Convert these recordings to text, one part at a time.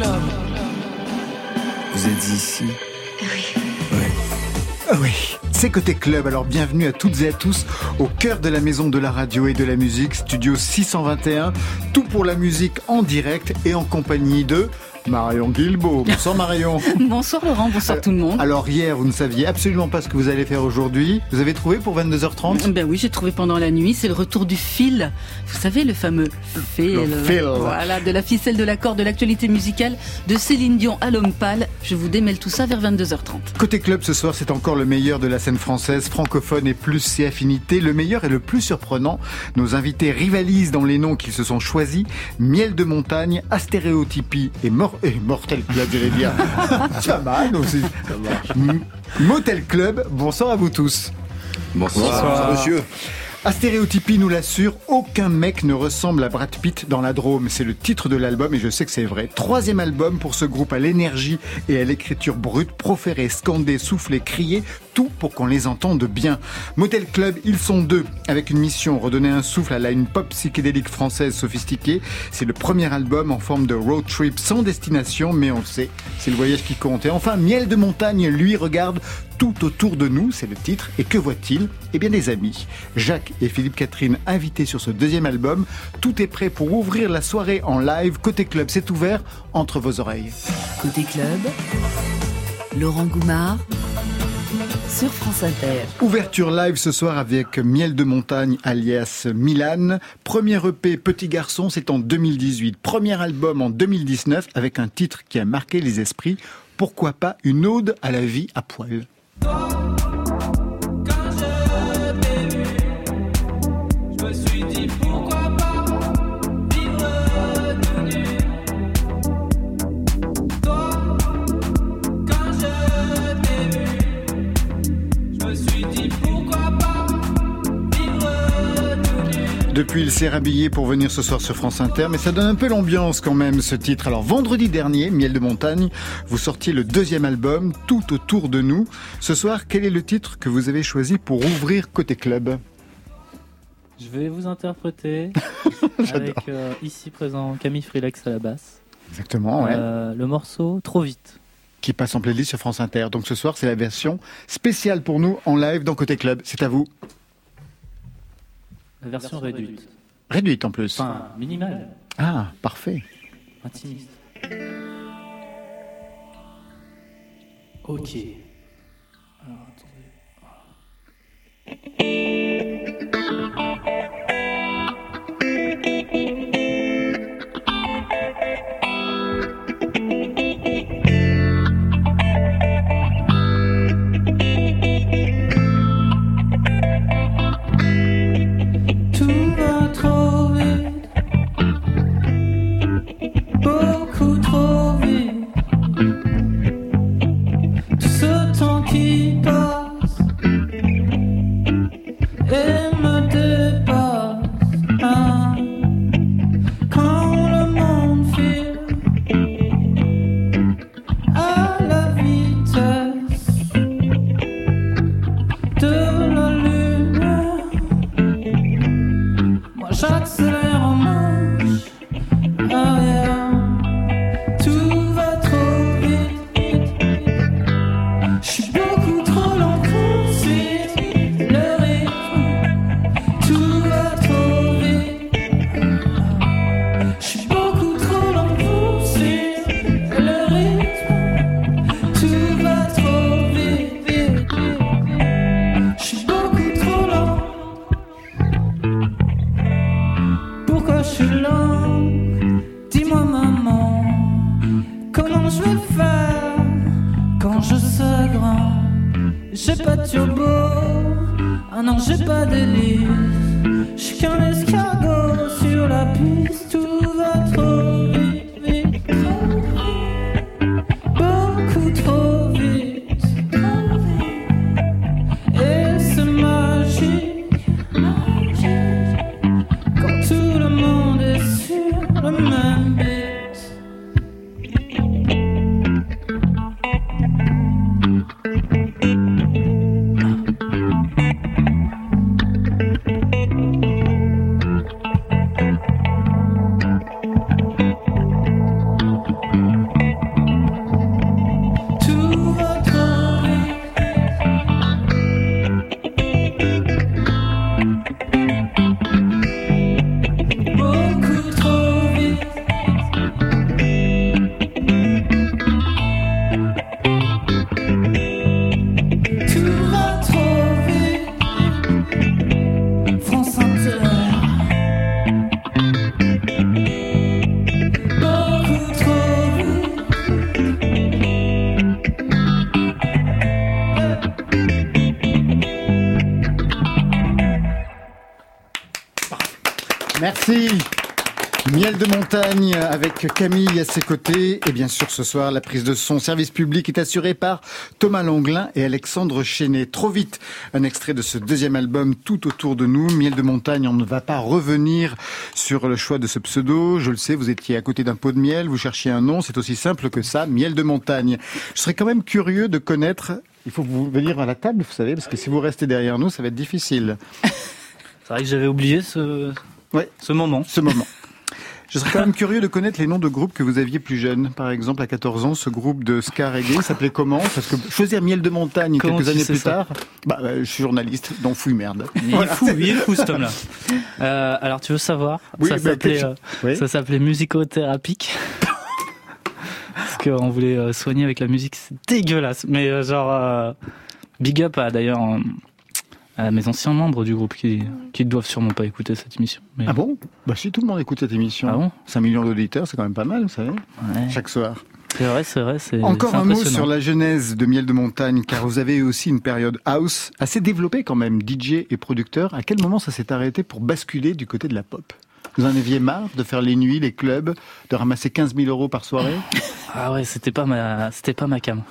club. Vous êtes ici Oui. Ah oui, c'est Côté Club, alors bienvenue à toutes et à tous au cœur de la maison de la radio et de la musique, studio 621, tout pour la musique en direct et en compagnie de Marion Guilbeault. Bonsoir Marion. bonsoir Laurent, bonsoir tout le monde. Alors hier, vous ne saviez absolument pas ce que vous allez faire aujourd'hui. Vous avez trouvé pour 22h30 Ben oui, j'ai trouvé pendant la nuit. C'est le retour du fil. Vous savez, le fameux fil. Le fil. Voilà, de la ficelle de l'accord de l'actualité musicale de Céline Dion à l'homme pâle. Je vous démêle tout ça vers 22h30. Côté club ce soir, c'est encore le meilleur de la scène française, francophone et plus ses affinités. Le meilleur et le plus surprenant. Nos invités rivalisent dans les noms qu'ils se sont choisis. Miel de montagne, astéréotypie et mort et Mortel Club, j'allais dire. Ça mal aussi. Motel Club, bonsoir à vous tous. Bonsoir, bonsoir monsieur. A stéréotypie nous l'assure, aucun mec ne ressemble à Brad Pitt dans la Drôme. C'est le titre de l'album et je sais que c'est vrai. Troisième album pour ce groupe à l'énergie et à l'écriture brute, proférer, scander, souffler, crier, tout pour qu'on les entende bien. Motel Club, ils sont deux, avec une mission, redonner un souffle à la une pop psychédélique française sophistiquée. C'est le premier album en forme de road trip sans destination, mais on le sait, c'est le voyage qui compte. Et enfin, Miel de montagne, lui, regarde tout autour de nous, c'est le titre. Et que voit-il? Eh bien des amis. Jacques et Philippe Catherine invités sur ce deuxième album. Tout est prêt pour ouvrir la soirée en live. Côté club, c'est ouvert entre vos oreilles. Côté club, Laurent Goumard sur France Inter. Ouverture live ce soir avec Miel de Montagne alias Milan. Premier EP Petit Garçon, c'est en 2018. Premier album en 2019 avec un titre qui a marqué les esprits. Pourquoi pas une ode à la vie à poil? Depuis, il s'est rhabillé pour venir ce soir sur France Inter, mais ça donne un peu l'ambiance quand même, ce titre. Alors, vendredi dernier, Miel de Montagne, vous sortiez le deuxième album, Tout autour de nous. Ce soir, quel est le titre que vous avez choisi pour ouvrir Côté Club? Je vais vous interpréter avec euh, ici présent Camille Frilex à la basse. Exactement, ouais. Euh, le morceau Trop vite. Qui passe en playlist sur France Inter. Donc ce soir, c'est la version spéciale pour nous en live dans Côté Club. C'est à vous. La version réduite. Réduite en plus. Enfin, minimale. Ah, parfait. Intimiste. Ok. Alors, attendez. keep. Miel de montagne avec Camille à ses côtés. Et bien sûr, ce soir, la prise de son service public est assurée par Thomas Longlin et Alexandre Chenet. Trop vite, un extrait de ce deuxième album tout autour de nous. Miel de montagne, on ne va pas revenir sur le choix de ce pseudo. Je le sais, vous étiez à côté d'un pot de miel, vous cherchiez un nom, c'est aussi simple que ça, Miel de montagne. Je serais quand même curieux de connaître, il faut vous venir à la table, vous savez, parce que si vous restez derrière nous, ça va être difficile. C'est vrai que j'avais oublié ce, Ouais. ce moment. Ce moment. Je serais quand même curieux de connaître les noms de groupes que vous aviez plus jeunes. Par exemple, à 14 ans, ce groupe de ska reggae s'appelait comment? Parce que choisir Miel de montagne Comment quelques années plus tard, bah, bah, je suis journaliste, donc fouille merde. Il est fou, il est fou cet homme-là. Euh, alors tu veux savoir? Oui, Ça bah, s'appelait euh, Oui. ça s'appelait musicothérapique. Parce qu'on voulait euh, soigner avec la musique, c'est dégueulasse. Mais euh, genre euh, big up à d'ailleurs euh, à mes anciens membres du groupe qui qui doivent sûrement pas écouter cette émission. Mais, Ah bon? Bah si tout le monde écoute cette émission. Ah bon? 5 millions d'auditeurs, c'est quand même pas mal, vous savez, Ouais. chaque soir. C'est vrai, c'est vrai, c'est Encore un mot sur la genèse de Miel de Montagne, car vous avez eu aussi une période house assez développée quand même, DJ et producteur. À quel moment ça s'est arrêté pour basculer du côté de la pop? Vous en aviez marre de faire les nuits, les clubs, de ramasser 15 000 euros par soirée? Ah ouais, c'était pas ma, c'était pas ma cam.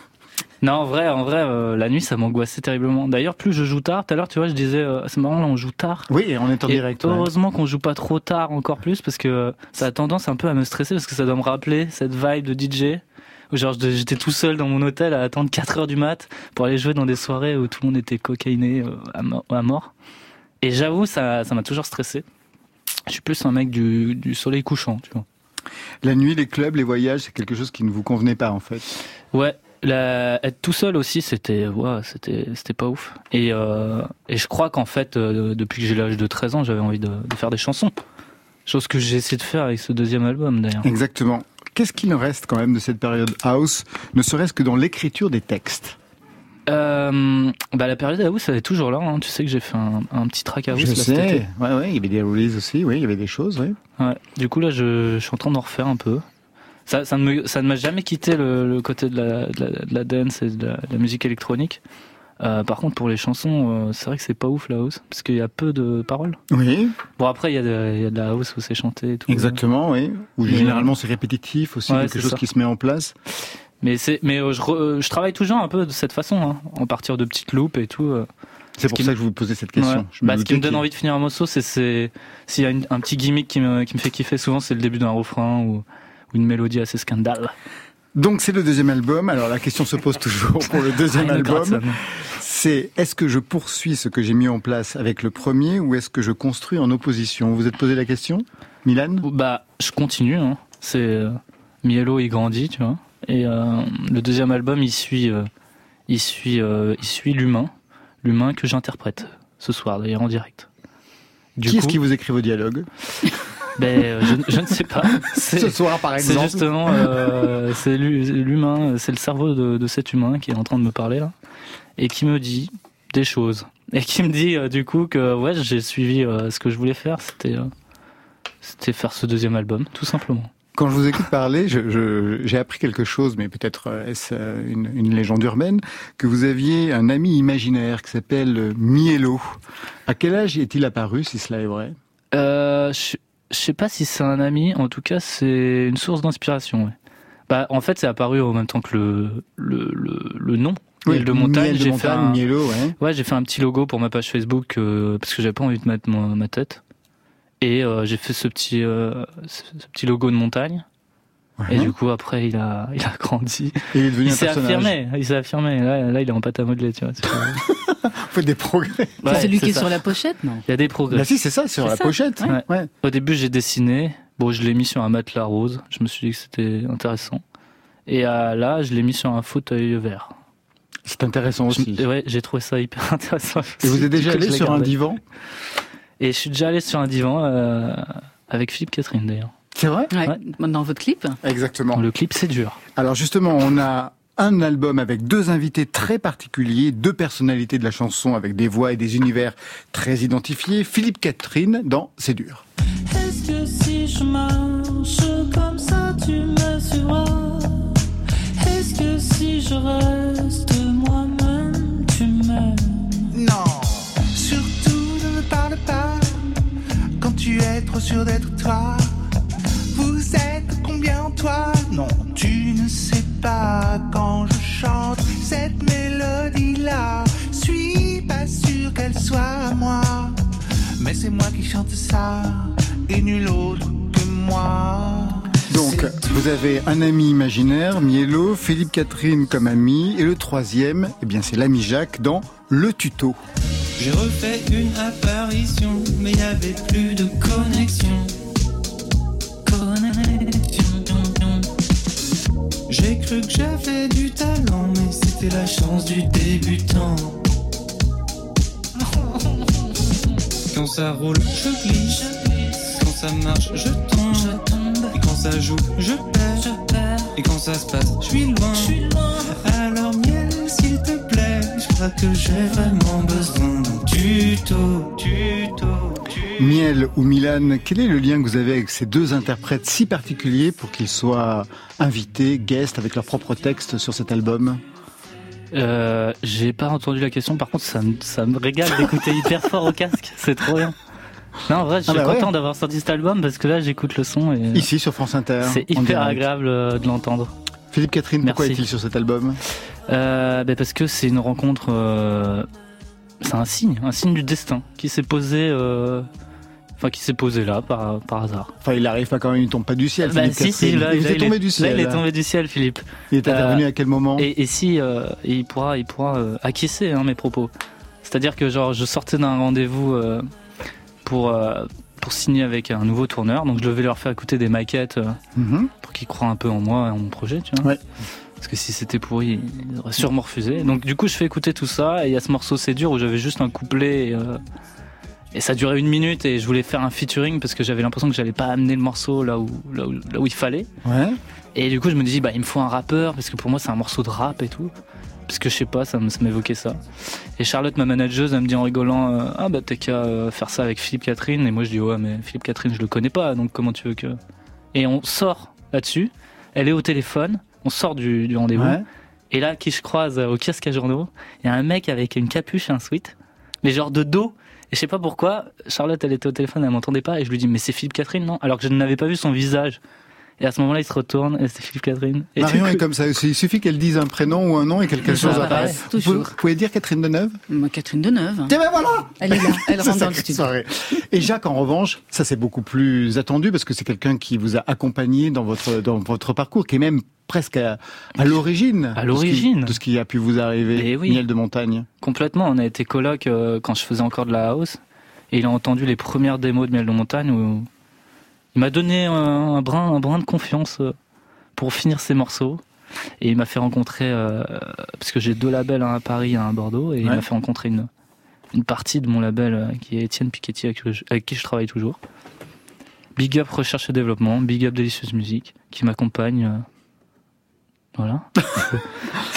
Non, en vrai, en vrai, euh, la nuit, ça m'angoissait terriblement. D'ailleurs, plus je joue tard, tout à l'heure, tu vois, je disais, euh, c'est marrant, là, on joue tard. Oui, on est en Et direct. ouais. heureusement qu'on joue pas trop tard encore plus parce que ça a tendance un peu à me stresser parce que ça doit me rappeler cette vibe de DJ. Où genre j'étais tout seul dans mon hôtel à attendre 4 heures du mat pour aller jouer dans des soirées où tout le monde était cocaïné euh, à mo- à mort. Et j'avoue, ça ça m'a toujours stressé. Je suis plus un mec du, du soleil couchant, tu vois. La nuit, les clubs, les voyages, c'est quelque chose qui ne vous convenait pas en fait. Ouais, la, être tout seul aussi, c'était ouais, c'était c'était pas ouf. Et euh, et je crois qu'en fait, euh, depuis que j'ai l'âge de 13 ans, j'avais envie de, de faire des chansons. Chose que j'ai essayé de faire avec ce deuxième album d'ailleurs. Exactement. Qu'est-ce qu'il en reste quand même de cette période house, ne serait-ce que dans l'écriture des textes? Euh, bah la période house elle est toujours là. Hein. Tu sais que j'ai fait un, un petit track house Je là, cet été. sais. Ouais, ouais, il y avait des releases aussi, oui, il y avait des choses, oui. Ouais. Du coup là, je, je suis en train d'en refaire un peu. Ça, ça ne me- ça ne m'a jamais quitté le, le côté de la, de, la, de la dance et de la, de la musique électronique. Euh, par contre, pour les chansons, euh, c'est vrai que c'est pas ouf la house, parce qu'il y a peu de paroles. Oui, Bon après, il y, a de- il y a de la house où c'est chanté et tout. exactement, oui. Ou Mais- généralement c'est répétitif aussi, Ouais, quelque chose ça. qui se met en place. Mais c'est, mais euh, je, re- euh, je travaille toujours un peu de cette façon, hein, en partir de petites loupes et tout. euh. C'est pour ça que je vous posais cette question. Ouais. Je me Bah, ce qui me donne envie de finir un morceau, c'est, c'est s'il y a une- un petit gimmick qui me, qui me fait kiffer souvent, c'est le début d'un refrain ou, ou une mélodie assez scandale. Donc c'est le deuxième album. Alors la question se pose toujours pour le deuxième album. C'est est-ce que je poursuis ce que j'ai mis en place avec le premier ou est-ce que je construis en opposition? Vous vous êtes posé la question, Milan Bah, je continue. Hein. C'est euh, Mielo, il grandit, tu vois. Et euh, le deuxième album, il suit, euh, il suit, euh, il suit l'humain, l'humain que j'interprète ce soir d'ailleurs en direct. Du Qui est-ce qui vous écrit vos dialogues? ben, euh, je, je ne sais pas. C'est- Ce soir, par C'est exemple. justement, euh, c'est l'hu- l'humain, c'est le cerveau de, de cet humain qui est en train de me parler là, et qui me dit des choses, et qui me dit euh, du coup que ouais, j'ai suivi euh, ce que je voulais faire, c'était, euh, c'était faire ce deuxième album, tout simplement. Quand je vous écoute parler, je- je- j'ai appris quelque chose, mais peut-être est-ce une, une légende urbaine, que vous aviez un ami imaginaire qui s'appelle Mielo. À quel âge est-il apparu, si cela est vrai? Euh, je, je sais pas si c'est un ami, en tout cas c'est une source d'inspiration. Ouais. Bah, en fait, c'est apparu en même temps que le le, le, le nom. Miel de montagne, j'ai fait un- Mielo, ouais. Ouais, j'ai fait un petit logo pour ma page Facebook euh, parce que j'avais pas envie de mettre mon- ma tête. Et euh, j'ai fait ce petit, euh, ce, ce petit logo de montagne. Ouais. Et du coup, après, il a, il a grandi. Et il est devenu Il un s'est personnage. affirmé. Il s'est affirmé. Là, là, il est en pâte à modeler, tu vois. Faites des progrès. Ouais, c'est celui qui est ça. sur la pochette, non Il y a des progrès. Bah si, c'est ça, sur C'est la ça, pochette. ouais. Ouais. Au début, j'ai dessiné. Bon, je l'ai mis sur un matelas rose. Je me suis dit que c'était intéressant. Et euh, là, je l'ai mis sur un fauteuil vert. C'est intéressant Je- aussi. ouais, j'ai trouvé ça hyper intéressant. Et vous êtes déjà allé je sur un divan? Et je suis déjà allé sur un divan euh, avec Philippe Catherine d'ailleurs. C'est vrai Ouais. Dans votre clip Exactement. Le clip, c'est dur. Alors justement, on a un album avec deux invités très particuliers, deux personnalités de la chanson avec des voix et des univers très identifiés. Philippe Catherine dans C'est dur. Est-ce que si je marche comme ça, tu me suivras? Est-ce que si je reste moi-même, tu m'aimes? Non, surtout ne me parle pas quand tu es trop sûr d'être toi. Combien toi Non, tu ne sais pas quand je chante cette mélodie-là. Suis pas sûr qu'elle soit à moi, mais c'est moi qui chante ça et nul autre que moi. Donc, vous avez un ami imaginaire, Mielo, Philippe Catherine comme ami, et le troisième, eh bien, c'est l'ami Jacques dans Le Tuto. J'ai refait une apparition, mais y avait plus de. Connexion. Que j'avais du talent, mais c'était la chance du débutant. Quand ça roule, je glisse. Quand ça marche, je tombe. Et quand ça joue, je perds. Et quand ça se passe, je suis loin. Alors miel, s'il te plaît, je crois que j'ai vraiment besoin d'un tuto, tuto, tuto. Miel ou Milan, quel est le lien que vous avez avec ces deux interprètes si particuliers pour qu'ils soient invités, guests, avec leur propre texte sur cet album? Euh, j'ai pas entendu la question. Par contre, ça me, ça me régale d'écouter hyper fort au casque. C'est trop bien. Non, en vrai, je suis Ah bah content ouais. d'avoir sorti cet album parce que là, j'écoute le son et Ici, sur France Inter. c'est hyper agréable euh, de l'entendre. Philippe Catherine, pourquoi est-il sur cet album? Euh, ben parce que c'est une rencontre. euh, c'est un signe, un signe du destin qui s'est posé. euh, Enfin, qui s'est posé là par, par hasard. Enfin, il arrive pas quand même, il tombe pas du ciel. Bah, Philippe si, si, Catherine. là, il là, était il tombé est- du ciel. Là, il est tombé du ciel, Philippe. Il est intervenu à quel moment Et, et si euh, il pourra, il pourra euh, acquiescer hein, mes propos. C'est-à-dire que genre je sortais d'un rendez-vous euh, pour euh, pour signer avec un nouveau tourneur, donc je devais leur faire écouter des maquettes euh, Mhm. pour qu'ils croient un peu en moi et en mon projet, tu vois. Ouais. Parce que si c'était pourri, ils auraient sûrement refusé. Donc du coup, je fais écouter tout ça et il y a ce morceau C'est dur où j'avais juste un couplet et, euh, et ça durait une minute et je voulais faire un featuring parce que j'avais l'impression que j'allais pas amener le morceau là où là où, là où il fallait. Ouais. Et du coup, je me dis, bah, il me faut un rappeur, parce que pour moi, c'est un morceau de rap et tout. Parce que je sais pas, ça m'évoquait ça. Et Charlotte, ma manageuse, elle me dit en rigolant, euh, ah bah, t'as qu'à euh, faire ça avec Philippe Catherine. Et moi, je dis, ouais, mais Philippe Catherine, je le connais pas, donc comment tu veux que. Et on sort là-dessus. Elle est au téléphone, on sort du, du rendez-vous. Ouais. Et là, qui je croise euh, au kiosque à journaux, il y a un mec avec une capuche et un sweat, mais genre de dos. Et je sais pas pourquoi, Charlotte, elle était au téléphone, elle m'entendait pas, et je lui dis, mais c'est Philippe Catherine, non? Alors que je n'avais pas vu son visage. Et à ce moment-là, il se retourne, et c'est Philippe Catherine. Et Marion est comme ça. Il suffit qu'elle dise un prénom ou un nom et quelque chose apparaît. Vous vous pouvez dire Catherine Deneuve? Moi, Catherine Deneuve. Tiens, ben voilà Elle est là, elle C'est rentre dans le cette studio. soirée. Et Jacques, en revanche, ça c'est beaucoup plus attendu parce que c'est quelqu'un qui vous a accompagné dans votre dans votre parcours, qui est même presque à, à l'origine. À de ce qui- l'origine. de ce qui a pu vous arriver. Eh oui. Miel de montagne. Complètement, on a été coloc euh, quand je faisais encore de la house. Et il a entendu les premières démos de Miel de Montagne où il m'a donné un, un brin, un brin de confiance euh, pour finir ses morceaux. Et il m'a fait rencontrer, euh, parce que j'ai deux labels, un à Paris et un à Bordeaux, et il m'a fait rencontrer une, une partie de mon label euh, qui est Étienne Piketty, avec, le- avec qui je travaille toujours. Big Up Recherche et Développement, Big Up Délicieuse Musique, qui m'accompagne. euh, Voilà.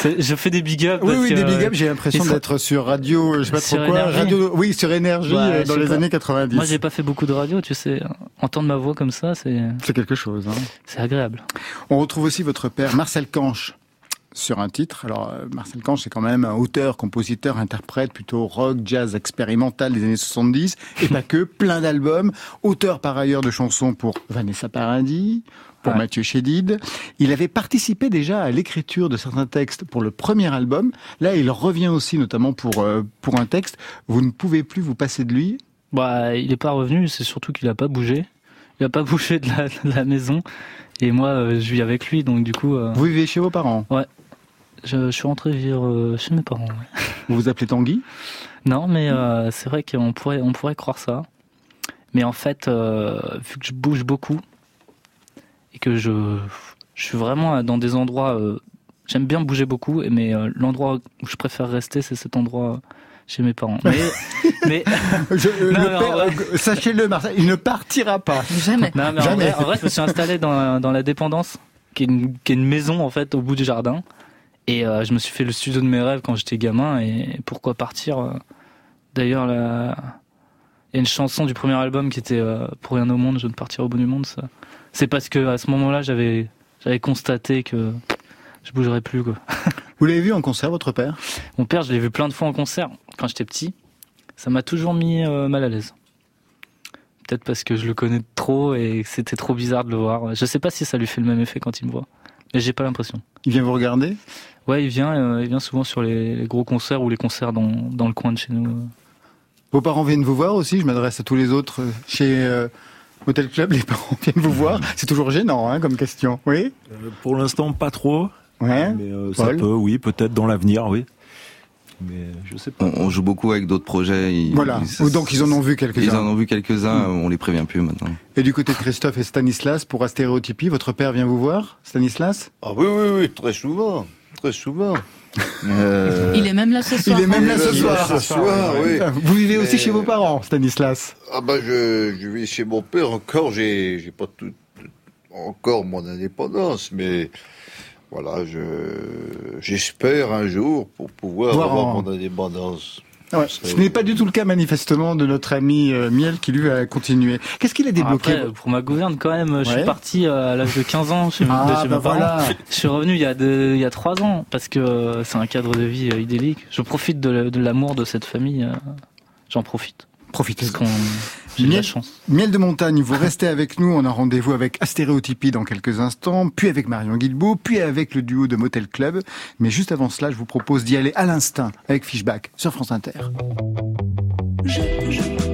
Je fais des big up. Oui, parce oui, que, des big euh, up. J'ai l'impression d'être sur radio, je sais pas Sur trop quoi. Énergie. Radio, oui, sur énergie Ouais, euh, dans les pas. années 90. Moi, j'ai pas fait beaucoup de radio, tu sais. Entendre ma voix comme ça, c'est C'est quelque chose. Hein. c'est agréable. On retrouve aussi votre père Marcel Canche sur un titre. Alors euh, Marcel Canche c'est quand même un auteur, compositeur, interprète plutôt rock, jazz expérimental des années 70 et pas que, plein d'albums, auteur par ailleurs de chansons pour Vanessa Paradis, pour Ouais. Mathieu Chédid. Il avait participé déjà à l'écriture de certains textes pour le premier album. Là, il revient aussi notamment pour euh, pour un texte. Vous ne pouvez plus vous passer de lui? Bah, il est pas revenu, c'est surtout qu'il a pas bougé. Il a pas bougé de la, de la maison. Et moi, euh, je vis avec lui, donc du coup, euh, Vous vivez chez vos parents? je, je suis rentré vivre chez mes parents. ouais. Vous vous appelez Tanguy? Non, mais c'est vrai qu'on pourrait, on pourrait croire ça. Mais en fait, vu que je bouge beaucoup et que je, je suis vraiment dans des endroits, euh, j'aime bien bouger beaucoup, mais euh, l'endroit où je préfère rester, c'est cet endroit chez mes parents. Mais, mais Je- Non, le père, ouais. euh, Sachez-le, Marcel, il ne partira pas. Jamais. Non, mais en vrai, en vrai, je me suis installé dans, dans la dépendance, qui est, une, qui est une maison en fait au bout du jardin. Et euh, je me suis fait le studio de mes rêves quand j'étais gamin. Et pourquoi partir D'ailleurs, la... il y a une chanson du premier album qui était euh, Pour rien au monde, je ne partirai au bout du monde. Ça. C'est parce que à ce moment-là, j'avais j'avais constaté que je bougerais plus. Quoi. Vous l'avez vu en concert, votre père? Mon père, je l'ai vu plein de fois en concert quand j'étais petit. Ça m'a toujours mis euh, mal à l'aise. peut-être parce que je le connais trop et que c'était trop bizarre de le voir. Je sais pas si ça lui fait le même effet quand il me voit, mais j'ai pas l'impression. Il vient vous regarder? Ouais, il vient, euh, il vient souvent sur les, les gros concerts ou les concerts dans, dans le coin de chez nous. Vos parents viennent vous voir aussi? Je m'adresse à tous les autres euh, chez euh, Hotel Club. Les parents viennent vous voir C'est toujours gênant hein, comme question. Oui Euh, Pour l'instant, pas trop. Ouais. Mais euh, ça peut, oui, peut-être dans l'avenir, oui. Mais je sais pas. On, on joue beaucoup avec d'autres projets. ils- Voilà. ils- Donc ils en ont vu Ils en quelques-uns. ont vu quelques-uns, on les prévient plus maintenant. Et du côté de Christophe et Stanislas, pour Astéréotypie, votre père vient vous voir Stanislas? Ah oui, oui, oui, très souvent. Très souvent. Euh, Il est même là ce soir. Il est même là ce soir. ce soir, oui. Vous vivez aussi Mais- chez vos parents, Stanislas Ah bah je, je vis chez mon père encore, j'ai j'ai pas tout encore mon indépendance, mais voilà, je j'espère un jour pour pouvoir Voir avoir en- mon indépendance. Ouais. Ça- Ce n'est pas du tout le cas manifestement de notre ami euh, Miel qui lui a continué. Qu'est-ce qu'il a débloqué Après, pour ma gouverne, quand même, je suis parti euh, à l'âge de 15 ans chez, de Ah chez bah mes parents. voilà. Je suis revenu il y a deux, il y a trois ans parce que euh, c'est un cadre de vie euh, idyllique. Je profite de, la- de l'amour de cette famille. euh, J'en profite Profitez. parce j'ai de la Miel, chance. Miel de montagne, vous restez avec nous. On a rendez-vous avec Astéréotypie dans quelques instants, puis avec Marion Guilbeault, puis avec le duo de Motel Club. Mais juste avant cela, je vous propose d'y aller à l'instinct avec Fishback sur France Inter. Je, je,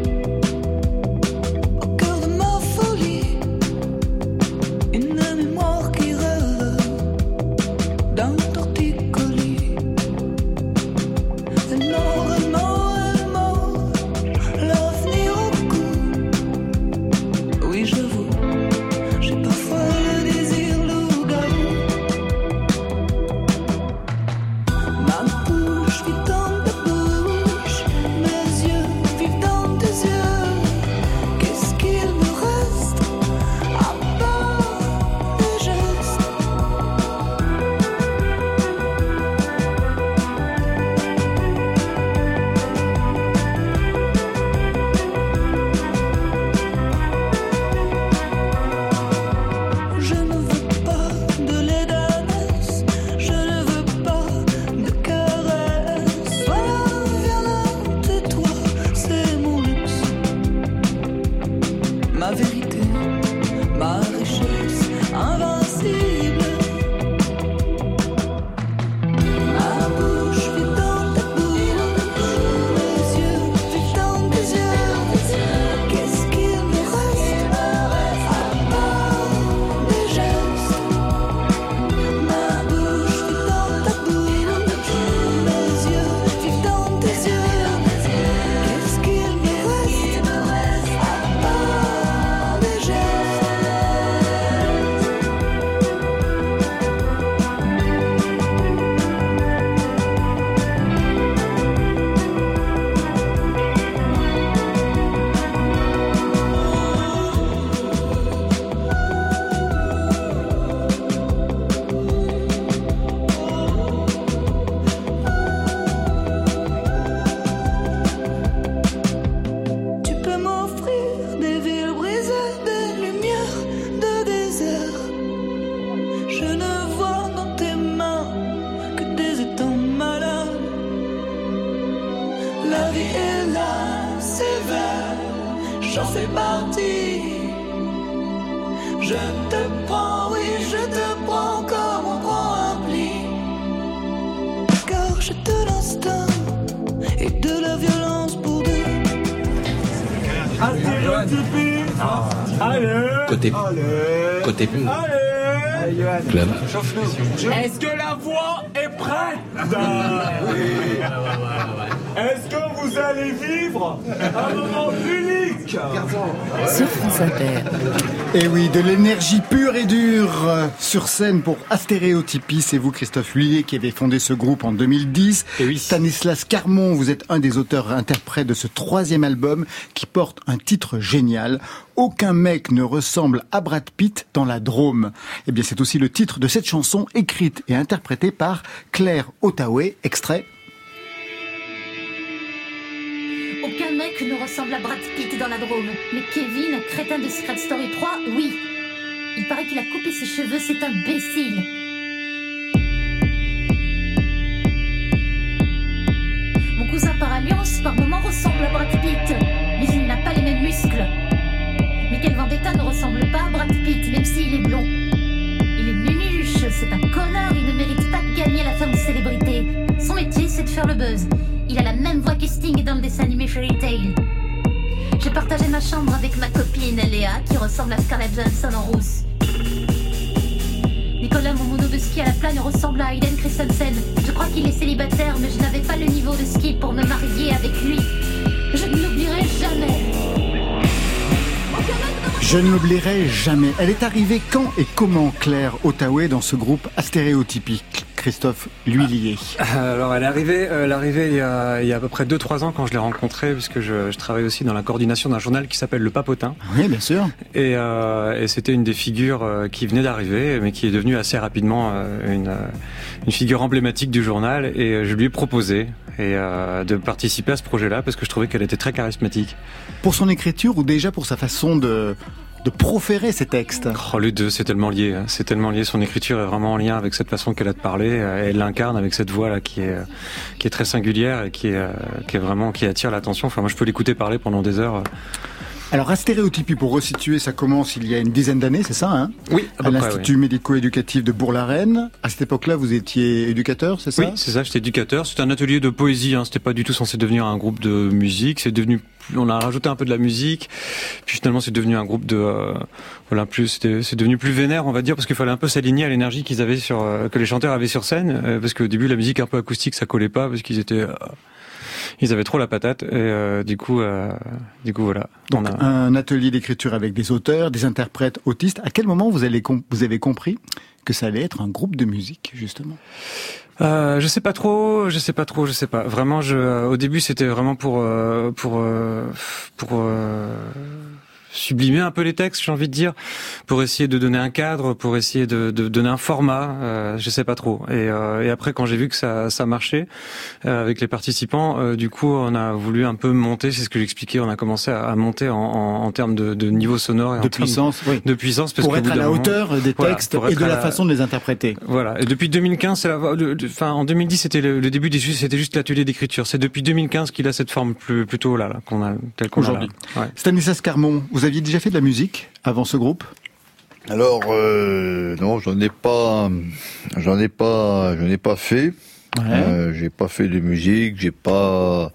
oui, de l'énergie pure et dure euh, sur scène pour Astéréotypie. C'est vous, Christophe Lullier, qui avez fondé ce groupe en 2010. Stanislas Carmon, vous êtes un des auteurs-interprètes de ce troisième album qui porte un titre génial. Aucun mec ne ressemble à Brad Pitt dans la Drôme. Eh bien, c'est aussi le titre de cette chanson écrite et interprétée par Claire Ottaway, extrait Jack nous ressemble à Brad Pitt dans la Drôme. Mais Kevin, crétin de Secret Story 3, oui. Il paraît qu'il a coupé ses cheveux, c'est imbécile. Mon cousin par alliance, par moments, ressemble à Brad Pitt. Mais il n'a pas les mêmes muscles. Michael Vendetta ne ressemble pas à Brad Pitt, même s'il est blond. Il est nunuche, c'est un connard, il ne mérite pas de gagner la femme de célébrité. Son métier, c'est de faire le buzz. Il a la même dans le dessin animé Fairy Tail. J'ai partagé ma chambre avec ma copine Léa, qui ressemble à Scarlett Johansson en rousse. Nicolas mon moniteur de ski à la plane ressemble à Hayden Christensen. Je crois qu'il est célibataire, mais je n'avais pas le niveau de ski pour me marier avec lui. Je ne l'oublierai jamais. Je ne l'oublierai jamais. Elle est arrivée quand et comment Claire Ottawa dans ce groupe astéréotypique? Christophe L'Huillier. Alors elle est arrivée, euh, elle est arrivée il y a, il y a à peu près 2-3 ans quand je l'ai rencontrée, puisque je, je travaille aussi dans la coordination d'un journal qui s'appelle Le Papotin. Oui, bien sûr. Et, euh, et c'était une des figures euh, qui venait d'arriver, mais qui est devenue assez rapidement euh, une, euh, une figure emblématique du journal. Et euh, je lui ai proposé et, euh, de participer à ce projet-là parce que je trouvais qu'elle était très charismatique. Pour son écriture ou déjà pour sa façon de, de proférer ses textes Oh, les deux, c'est tellement lié. hein. C'est tellement lié. Son écriture est vraiment en lien avec cette façon qu'elle a de parler. Euh, Elle l'incarne avec cette voix là qui est euh, qui est très singulière et qui est euh, qui est vraiment qui attire l'attention. Enfin, moi, je peux l'écouter parler pendant des heures. Alors, Astéréotypie, pour resituer, ça commence il y a une dizaine d'années, c'est ça hein Oui, à l'Institut médico-éducatif de Bourg-la-Reine. À cette époque-là, vous étiez éducateur, c'est ça Oui, c'est ça. J'étais éducateur. C'était un atelier de poésie. Hein. C'était pas du tout censé devenir un groupe de musique. C'est devenu. On a rajouté un peu de la musique. Puis finalement, c'est devenu un groupe de. euh, voilà, plus. C'est devenu plus vénère, on va dire, parce qu'il fallait un peu s'aligner à l'énergie qu'ils avaient sur euh, que les chanteurs avaient sur scène. euh, parce qu'au début, la musique un peu acoustique, ça collait pas, parce qu'ils étaient. Ils avaient trop la patate. Et euh, du coup, euh, du coup, voilà. Donc, On a- un atelier d'écriture avec des auteurs, des interprètes autistes. À quel moment vous, avez compris que ça allait être un groupe de musique, justement? Euh, je sais pas trop, je sais pas trop, je sais pas. Vraiment, je, euh, au début, c'était vraiment pour euh, pour euh, pour euh, sublimer un peu les textes, j'ai envie de dire, pour essayer de donner un cadre, pour essayer de, de donner un format. Euh, je sais pas trop. Et, euh, et après, quand j'ai vu que ça ça marchait euh, avec les participants, euh, du coup, on a voulu un peu monter. C'est ce que j'expliquais. On a commencé à, à monter en, en, en termes de, de niveau sonore et en De termes puissance, oui. de puissance, parce Pour être à la moment- hauteur des Voilà, textes pour et de la la- façon de les interpréter. voilà. Et depuis 2015, c'est la, le- le- enfin, en 2010, c'était le, le début des, c'était juste l'atelier d'écriture. C'est depuis 2015 qu'il a cette forme plus, plutôt là, là qu'on a, telle qu'on. Aujourd'hui. Ouais. Stanislas Carmon, vous aviez déjà fait de la musique avant ce groupe? Alors euh, non, j'en ai pas, j'en ai pas, je n'ai pas fait. Euh, j'ai pas fait de musique, j'ai pas.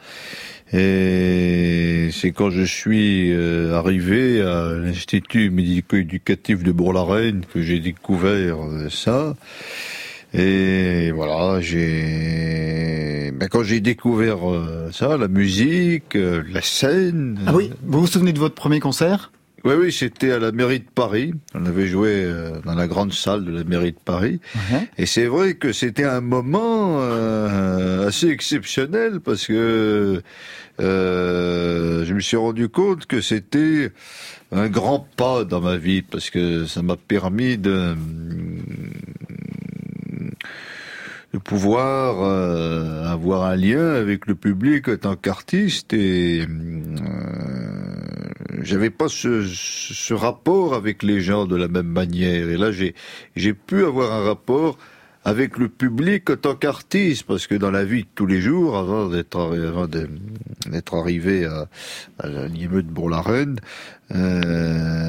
Et c'est quand je suis euh, arrivé à l'Institut médico-éducatif de Bourg-la-Reine que j'ai découvert ça. Et voilà, j'ai. Ben, quand j'ai découvert euh, ça, la musique, euh, la scène. Ah oui, vous vous souvenez de votre premier concert? Oui, oui, c'était à la mairie de Paris. On avait joué euh, dans la grande salle de la mairie de Paris. Et c'est vrai que c'était un moment euh, assez exceptionnel parce que euh, je me suis rendu compte que c'était un grand pas dans ma vie parce que ça m'a permis de de pouvoir euh, avoir un lien avec le public en tant qu'artiste et euh, j'avais pas ce, ce rapport avec les gens de la même manière. Et là j'ai j'ai pu avoir un rapport avec le public en tant qu'artiste parce que dans la vie de tous les jours avant d'être arrivé à, à de Bourg-la-Reine euh,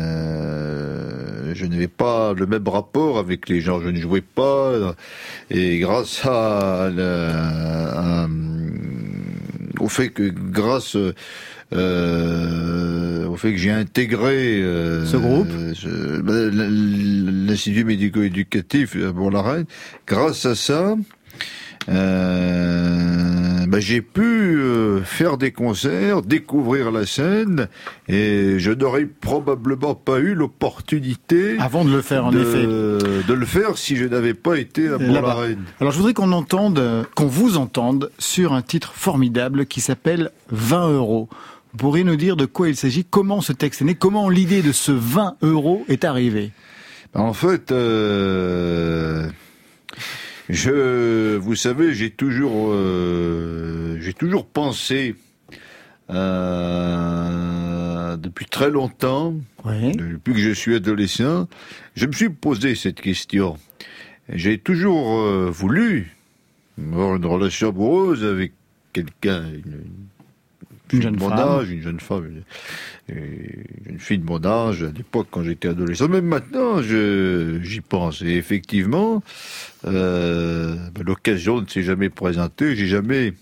je n'avais pas le même rapport avec les gens je ne jouais pas et grâce à, au fait que grâce euh, au fait que j'ai intégré euh, Ce groupe ben, l'Institut médico-éducatif à Bourg-la-Reine, grâce à ça, euh, ben, j'ai pu euh, faire des concerts, découvrir la scène, et je n'aurais probablement pas eu l'opportunité Avant de le faire, en de, effet. de le faire si je n'avais pas été à. Bourg-la-Reine. Alors je voudrais qu'on entende, euh, qu'on vous entende sur un titre formidable qui s'appelle 20 euros. Vous pourriez nous dire de quoi il s'agit, comment ce texte est né, comment l'idée de ce 20 euros est arrivée? En fait, euh, je, vous savez, j'ai toujours, euh, j'ai toujours pensé euh, depuis très longtemps, depuis que je suis adolescent, je me suis posé cette question. J'ai toujours voulu avoir une relation amoureuse avec quelqu'un, une, Une fille jeune de mon femme. âge, une jeune femme, une, fille de mon âge à l'époque quand j'étais adolescent. Même maintenant, je j'y pense. Et effectivement, euh, ben, l'occasion ne s'est jamais présentée. J'ai jamais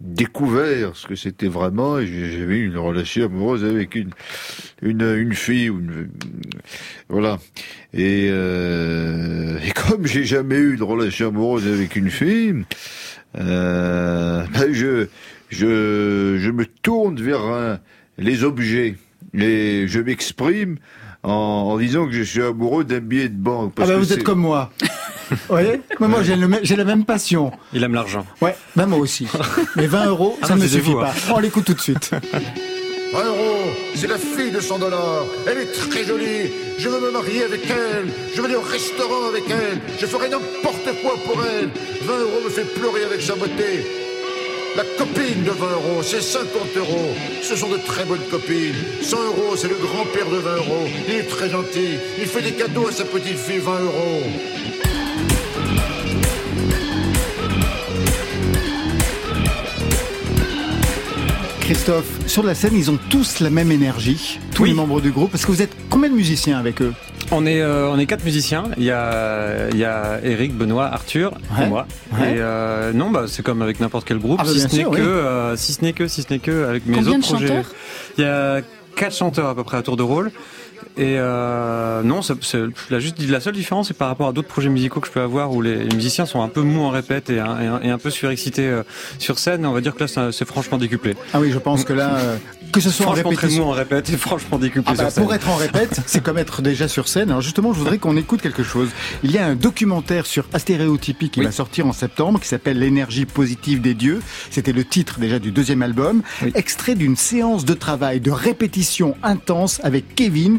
découvert ce que c'était vraiment et j'ai- j'avais eu une relation amoureuse avec une une, une fille une, voilà et, euh, et comme j'ai jamais eu de relation amoureuse avec une fille euh, ben je je je me tourne vers un- les objets et je m'exprime en, en disant que je suis amoureux d'un billet de banque Ah bah que vous êtes comme moi. Vous voyez Moi, moi, j'ai le même- j'ai la même passion. Il aime l'argent. Ouais, bah moi aussi. Mais 20 euros, Ah ça ne me suffit vous, pas. hein. On l'écoute tout de suite. 20 euros, c'est la fille de 100 dollars. Elle est très jolie. Je veux me marier avec elle. Je veux aller au restaurant avec elle. Je ferai n'importe quoi pour elle. 20 euros me fait pleurer avec sa beauté. La copine de 20 euros, c'est 50 euros. Ce sont de très bonnes copines. 100 euros, c'est le grand-père de 20 euros. Il est très gentil. Il fait des cadeaux à sa petite fille, 20 euros. Christophe, sur la scène, ils ont tous la même énergie, tous les membres du groupe, parce que vous êtes combien de musiciens avec eux? On est, euh, on est quatre musiciens. Il y a, il y a Eric, Benoît, Arthur Ouais. et moi. Ouais. Et euh, non, bah, c'est comme avec n'importe quel groupe. Ah bah, si, bien ce n'est sûr, que, oui. euh, si ce n'est que, si ce n'est que avec mes Combien autres de projets. chanteurs? Il y a quatre chanteurs à peu près à tour de rôle. Et euh, non, c'est c'est- la, juste, la seule différence, c'est par rapport à d'autres projets musicaux que je peux avoir où les, les musiciens sont un peu mous en répète et un, et un, et un peu surexcités euh, sur scène. On va dire que là, c'est franchement décuplé. Ah oui, je pense que là, euh, que ce soit en très répétition. mou en répète et franchement décuplé Ah bah, sur scène. pour être en répète, c'est comme être déjà sur scène. Alors justement, je voudrais qu'on écoute quelque chose. Il y a un documentaire sur Astéréotypie qui va sortir en septembre, qui s'appelle L'énergie positive des dieux. C'était le titre déjà du deuxième album. Extrait d'une séance de travail, de répétition intense avec Kevin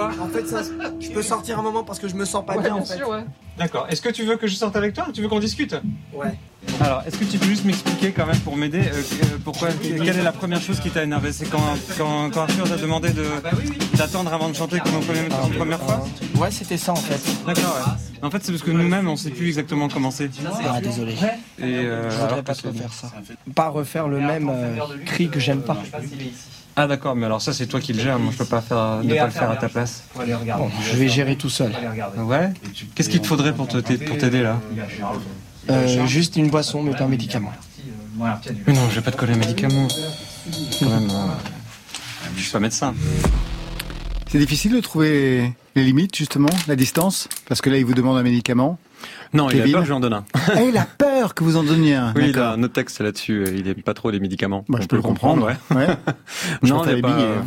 En fait, ça, je peux sortir un moment parce que je me sens pas bien en fait. D'accord. Est-ce que tu veux que je sorte avec toi ou tu veux qu'on discute? Ouais. Alors, est-ce que tu peux juste m'expliquer quand même pour m'aider euh, euh, pourquoi quelle est la première chose qui t'a énervé? C'est quand, quand, quand Arthur t'a demandé de d'attendre avant de chanter comme en première, en première fois? Ouais, c'était ça en fait. D'accord. Ouais. En fait, c'est parce que nous-mêmes, on sait plus exactement comment c'est. Ah, désolé. Et euh, Je voudrais pas te refaire ça. Pas refaire le même euh, cri que j'aime pas. Ah d'accord, mais alors ça c'est toi qui le gères. Moi, je peux pas faire, ne pas le faire à ta place. Bon, je vais gérer tout seul. Ouais. Qu'est-ce qu'il te faudrait pour te t'a- pour t'aider là Euh, juste une boisson, mais pas un médicament. Mais non, je vais pas te coller un médicament. Quand même. euh, Je suis pas médecin. C'est difficile de trouver les limites justement, la distance, parce que là, il vous demande un médicament. Non, il a peur que j'en donne un. Ah, il a peur que vous en donniez un. Oui, il D'accord. a un autre texte là-dessus. euh, Il aime pas trop les médicaments. Bah, je peux le comprendre, ouais. non, il pas, euh, hein.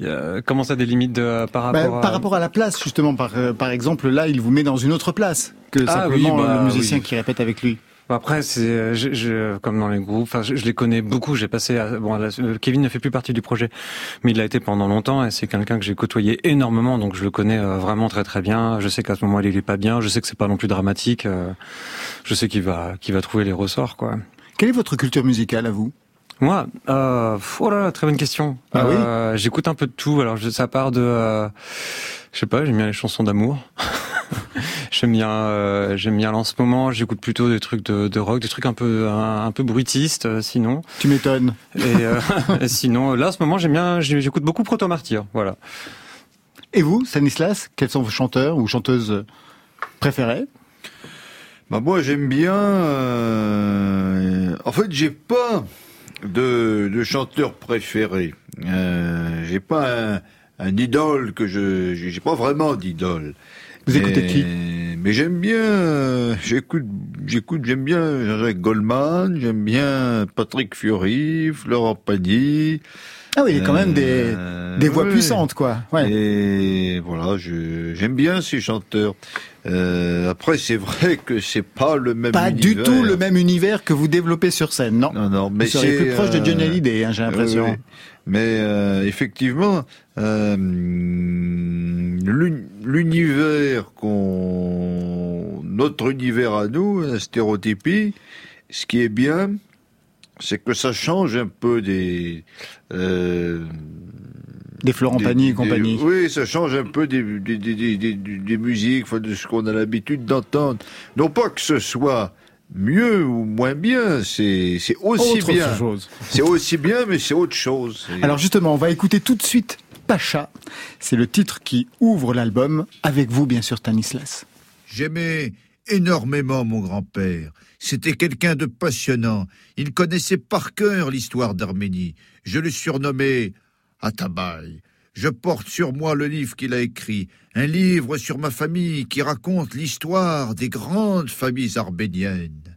y a- comment ça des limites de, par Bah, rapport à... Par rapport à la place, justement, par, euh, par exemple, là, il vous met dans une autre place que Ah simplement oui, bah, le musicien oui. qui répète avec lui. Après, c'est euh, je, je- comme dans les groupes. Enfin, je, les connais beaucoup. J'ai passé. À, bon, euh, Kevin ne fait plus partie du projet, mais il a été pendant longtemps et c'est quelqu'un que j'ai côtoyé énormément. Donc, je le connais euh, vraiment très très bien. Je sais qu'à ce moment-là, il est pas bien. Je sais que c'est pas non plus dramatique. je sais qu'il va qu'il va trouver les ressorts, quoi. Quelle est votre culture musicale à vous? Moi, euh, oh là là, très bonne question. Ah oui Euh, J'écoute un peu de tout. Alors, je, ça part de, euh, je sais pas, j'aime bien les chansons d'amour. j'aime bien, euh, j'aime bien là, en ce moment. J'écoute plutôt des trucs de, de rock, des trucs un peu, un, un peu bruitistes, euh, sinon. Tu m'étonnes. Et, euh, et sinon, là, en ce moment, j'aime bien, j'ai- j'écoute beaucoup Proto Martyr. Voilà. Et vous, Stanislas, quels sont vos chanteurs ou chanteuses préférés Bah moi j'aime bien. euh, En fait j'ai pas de, de chanteur préféré. Euh, j'ai pas un, un idole que je j'ai pas vraiment d'idole. Vous écoutez Mais- qui? Mais j'aime bien. euh, J'écoute j'écoute j'aime bien Jean-Jacques Goldman. J'aime bien Patrick Fiori, Florent Pagny. Ah oui, il y a quand même des, Euh, des voix ouais. puissantes, quoi. Ouais. Et voilà, j'aime bien ces chanteurs. Euh, après, c'est vrai que c'est pas le même. Pas du tout le même univers que vous développez sur scène, non? Non, non, mais Vous seriez c'est, plus proche de euh, Johnny Hallyday, hein, j'ai l'impression. oui. Mais euh, effectivement, euh, l'univers qu'on, notre univers à nous, la stéréotypie, ce qui est bien, c'est que ça change un peu des euh, des Florent Pagny et compagnie. Oui, ça change un peu des, des, des, des musiques, de ce qu'on a l'habitude d'entendre. Non pas que ce soit mieux ou moins bien, c'est aussi bien. C'est aussi bien, mais c'est autre chose. Alors justement, on va écouter tout de suite Pacha. C'est le titre qui ouvre l'album, avec vous bien sûr Tanislas. J'aimais énormément mon grand-père. C'était quelqu'un de passionnant. Il connaissait par cœur l'histoire d'Arménie. Je le surnommais Atabaï. Je porte sur moi le livre qu'il a écrit, un livre sur ma famille qui raconte l'histoire des grandes familles arméniennes.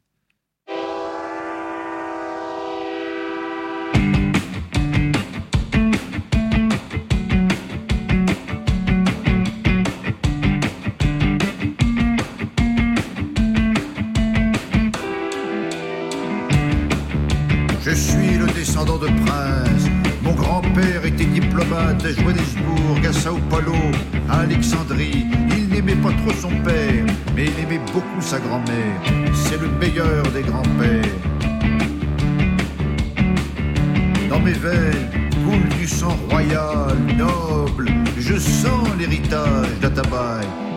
Je suis le descendant de prince. Mon grand-père était diplomate, Johannesburg, à Sao Paulo, à Alexandrie. Il n'aimait pas trop son père, mais il aimait beaucoup sa grand-mère. C'est le meilleur des grands-pères. Dans mes veines, coule du sang royal, noble, je sens l'héritage d'Atabaye.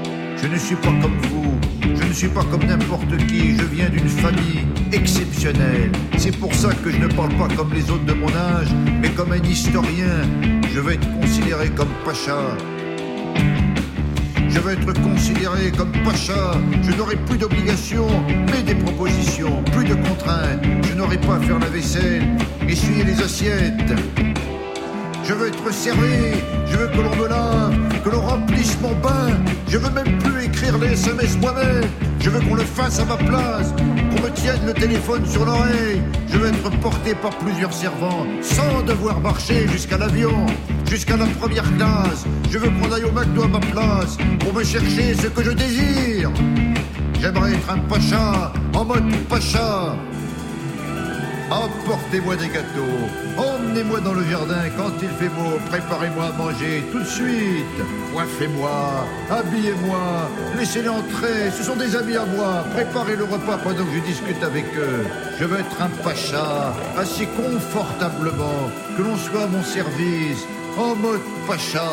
Je ne suis pas comme vous, je ne suis pas comme n'importe qui, je viens d'une famille exceptionnelle. C'est pour ça que je ne parle pas comme les autres de mon âge, mais comme un historien. Je veux être considéré comme Pacha. Je veux être considéré comme Pacha. Je n'aurai plus d'obligations, mais des propositions, plus de contraintes. Je n'aurai pas à faire la vaisselle, essuyer les assiettes. Je veux être servi, je veux que l'on me lave, que l'on remplisse mon bain. Je veux même plus écrire les SMS moi-même. Je veux qu'on le fasse à ma place, qu'on me tienne le téléphone sur l'oreille. Je veux être porté par plusieurs servants, sans devoir marcher jusqu'à l'avion, jusqu'à la première classe. Je veux qu'on aille au McDo à ma place, pour me chercher ce que je désire. J'aimerais être un pacha, en mode pacha, Emportez-moi des gâteaux, emmenez-moi dans le jardin. Quand il fait beau, préparez-moi à manger tout de suite, coiffez-moi, habillez-moi, laissez-les entrer, ce sont des amis à moi, préparez le repas pendant que je discute avec eux. Je veux être un pacha, assis confortablement, que l'on soit à mon service, en mode pacha.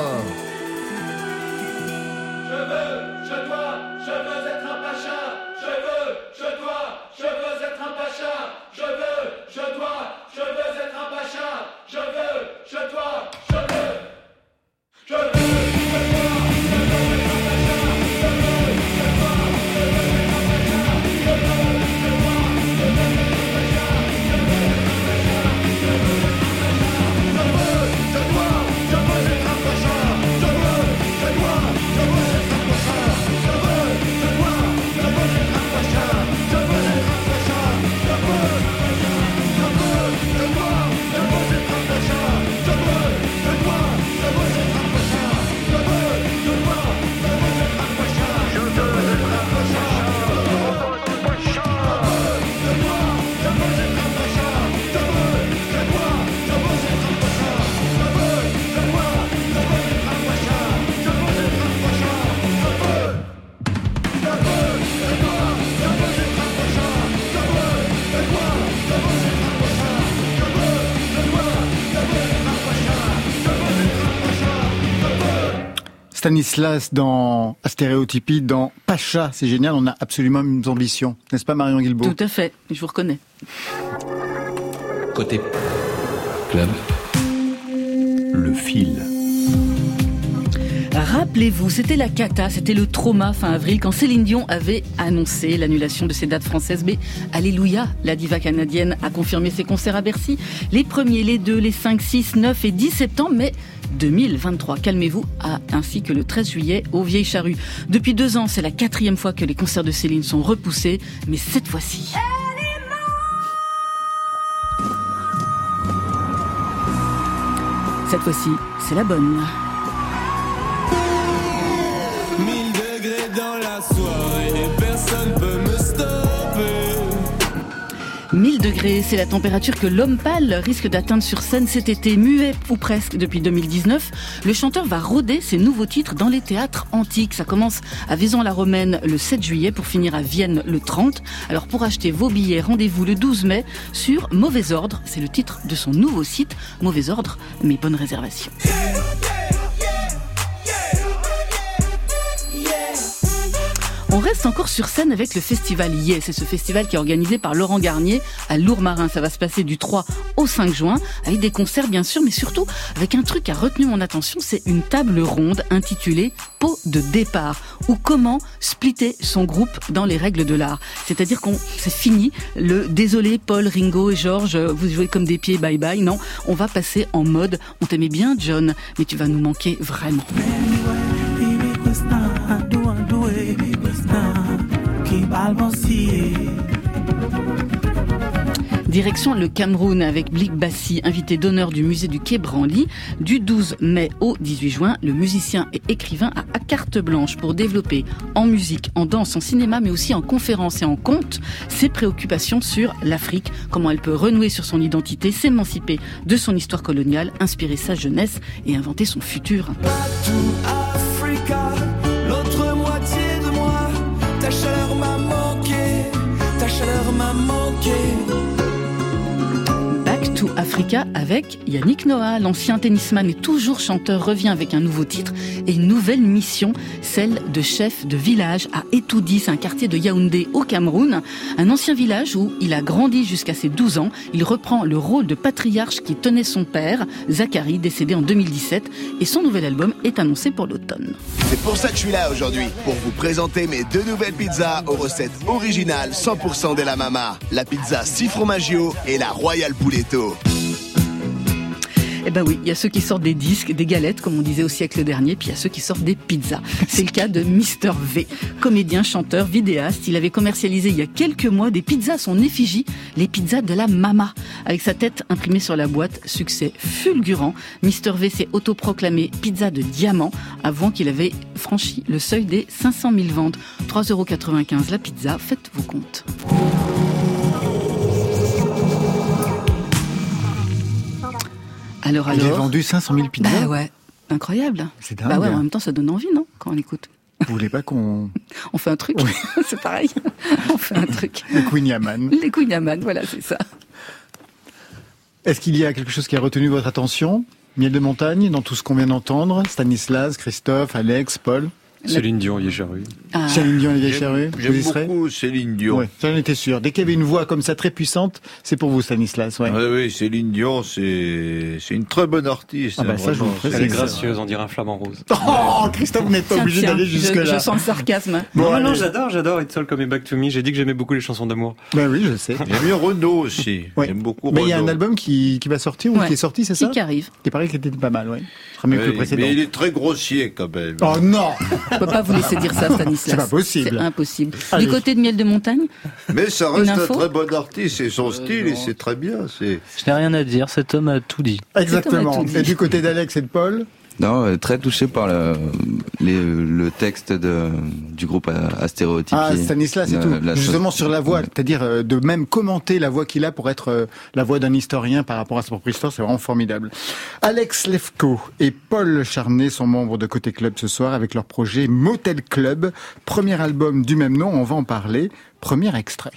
Stanislas dans Stéréotypie, dans Pacha, c'est génial, on a absolument une ambition, n'est-ce pas Marion Guilbault Tout à fait, je vous reconnais. Côté club. Le fil. Rappelez-vous, c'était la cata, c'était le trauma fin avril quand Céline Dion avait annoncé l'annulation de ses dates françaises. Mais alléluia, la diva canadienne a confirmé ses concerts à Bercy. Les premiers, les 2, les 5, 6, 9 et 10 septembre, mais 2023, calmez-vous, ainsi que le 13 juillet au Vieilles Charrues. Depuis deux ans, c'est la quatrième fois que les concerts de Céline sont repoussés, mais cette fois-ci... Cette fois-ci, c'est la bonne. C'est la température que l'homme pâle risque d'atteindre sur scène cet été, muet ou presque depuis 2019. Le chanteur va rôder ses nouveaux titres dans les théâtres antiques. Ça commence à Vaison-la-Romaine le 7 juillet pour finir à Vienne le 30. Alors pour acheter vos billets, rendez-vous le 12 mai sur Mauvais Ordre. C'est le titre de son nouveau site, Mauvais Ordre, mais bonne réservation. On reste encore sur scène avec le festival Yes. C'est ce festival qui est organisé par Laurent Garnier à Lourmarin. Ça va se passer du 3 au 5 juin avec des concerts bien sûr, mais surtout avec un truc qui a retenu mon attention, c'est une table ronde intitulée Pot de départ ou comment splitter son groupe dans les règles de l'art. C'est-à-dire qu'on c'est fini le désolé Paul, Ringo et Georges, vous jouez comme des pieds bye bye. Non, on va passer en mode on t'aimait bien John, mais tu vas nous manquer vraiment. Direction le Cameroun avec Blik Bassi, invité d'honneur du musée du Quai Branly. Du 12 mai au 18 juin, le musicien et écrivain a à carte blanche pour développer en musique, en danse, en cinéma, mais aussi en conférence et en conte ses préoccupations sur l'Afrique, comment elle peut renouer sur son identité, s'émanciper de son histoire coloniale, inspirer sa jeunesse et inventer son futur. Chaleur m'a manqué. Back to Africa avec Yannick Noah, l'ancien tennisman et toujours chanteur, revient avec un nouveau titre et une nouvelle mission, celle de chef de village à Etoudi, c'est un quartier de Yaoundé au Cameroun, un ancien village où il a grandi jusqu'à ses 12 ans. Il reprend le rôle de patriarche qui tenait son père, Zachary, décédé en 2017, et son nouvel album est annoncé pour l'automne. C'est pour ça que je suis là aujourd'hui, pour vous présenter mes deux nouvelles pizzas aux recettes originales 100% de la mama. La pizza 6 fromaggio et la Royal Pouletto. Eh ben oui, il y a ceux qui sortent des disques, des galettes, comme on disait au siècle dernier, puis il y a ceux qui sortent des pizzas. C'est le cas de Mr V, comédien, chanteur, vidéaste. Il avait commercialisé il y a quelques mois des pizzas à son effigie, les pizzas de la Mama. Avec sa tête imprimée sur la boîte, succès fulgurant. Mr V s'est autoproclamé pizza de diamant avant qu'il avait franchi le seuil des 500 000 ventes. 3,95€ la pizza, faites vos comptes. Alors, Il a alors vendu 500 000 pizzas. Bah ouais, incroyable. C'est dingue. Bah ouais, en même temps, ça donne envie, non Quand on l'écoute. Vous voulez pas qu'on... On fait un truc, c'est pareil. on fait un truc. Le Queen Yaman. Les Queen Yaman, voilà, c'est ça. Est-ce qu'il y a quelque chose qui a retenu votre attention? Miel de montagne, dans tout ce qu'on vient d'entendre Stanislas, Christophe, Alex, Paul? Céline Dion, Yécharu. Ah. Céline Dion, Olivier Cherru, J'aime beaucoup Céline Dion. Oui, j'en étais sûr. Dès qu'il y avait une voix comme ça très puissante, c'est pour vous, Stanislas. Ouais. Oui, oui, Céline Dion, c'est c'est une très bonne artiste. Ah bah ça, je vous. Elle est gracieuse, on dirait un flamant rose. Oh, Christophe, vous n'êtes pas Tiens, obligé d'aller jusque-là. Je, sens le sarcasme. Bon, non, non, j'adore, j'adore It's All Coming Back to Me. J'ai dit que j'aimais beaucoup les chansons d'amour. Ben oui, je sais. J'aime bien Renaud aussi. Ouais. J'aime beaucoup Mais il y a un album qui, qui va sortir ou Ouais. qui est sorti, c'est ça? Qui arrive Qui paraît qu'il était pas mal, oui. Ce sera mieux que le Oui, précédent. mais il est très grossier quand même. Oh non On peut pas vous laisser dire ça, Stanislas. C'est pas possible. C'est impossible. Allez. Du côté de Miel de Montagne Mais ça reste un très bon artiste et son style, et c'est très bien. C'est Je n'ai rien à dire, cet homme a tout dit. Exactement. tout dit. Et du côté d'Alex et de Paul Non, euh, très touché par le, les- le texte de, du groupe stéréotypie. Ah, Stanislas et La- tout. la Justement chose- sur la voix, c'est-à-dire euh, de même commenter la voix qu'il a pour être euh, la voix d'un historien par rapport à sa propre histoire, c'est vraiment formidable. Alex Lefko et Paul Charnet sont membres de Côté Club ce soir avec leur projet Motel Club, premier album du même nom, on va en parler. Premier extrait.